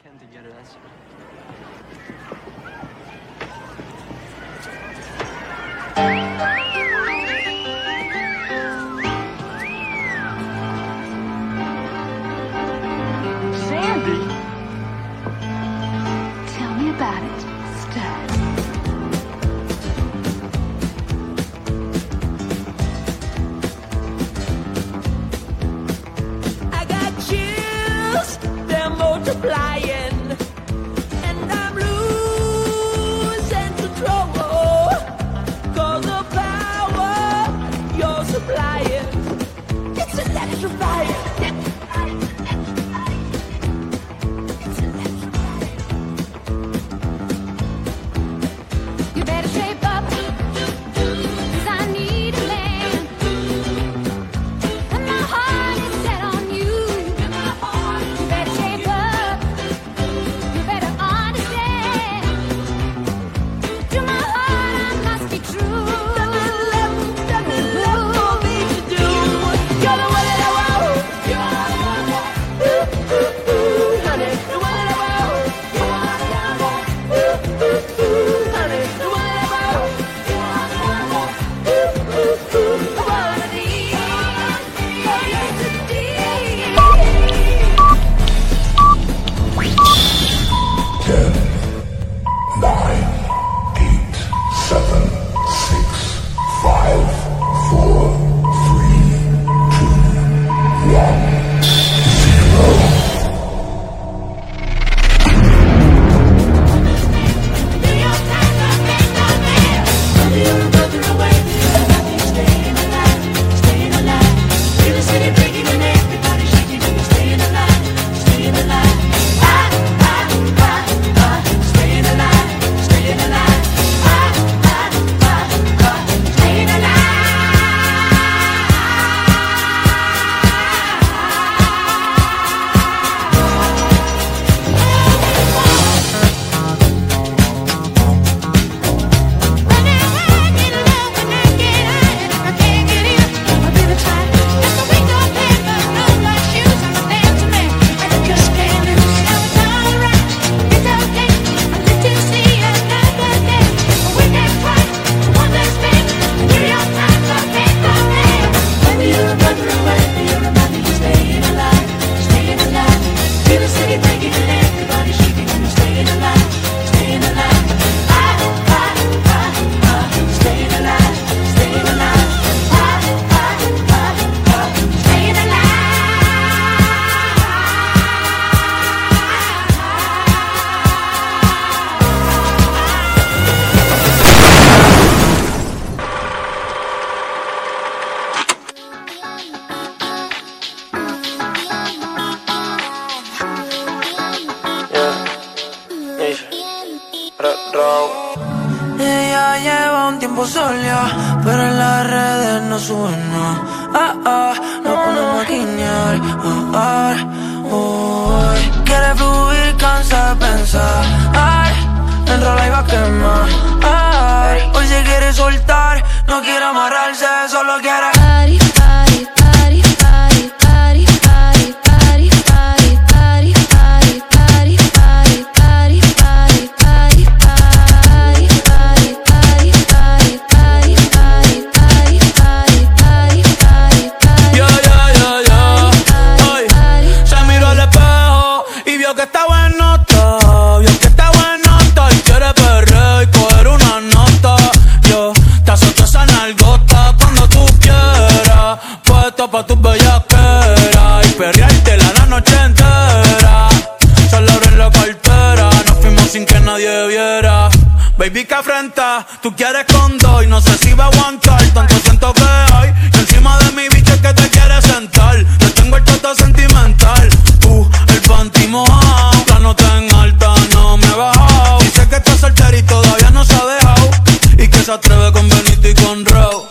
Ken together, that's... It. Ella lleva un tiempo sola, pero en las redes no suena. Ah, ah, no ponemos a guiñar. Ah, ah, Quiere fluir, cansa de pensar. ay entra la iba a quemar. Ah, hoy se quiere soltar, no quiere amarrarse, solo quiere. que está bueno bien que está bueno estoy. Quiere perder y coger una nota. Yo te azoto esa nalgota cuando tú quieras. Puesto pa' tus bellaqueras y perreártela la noche entera. Solo en la cartera, nos fuimos sin que nadie viera. Baby, que afrenta, tú quieres con dos y no sé si va a aguantar. Tanto siento que hay y encima de mi bicho es que te quieres sentar. se atreve con Benito y con Raw.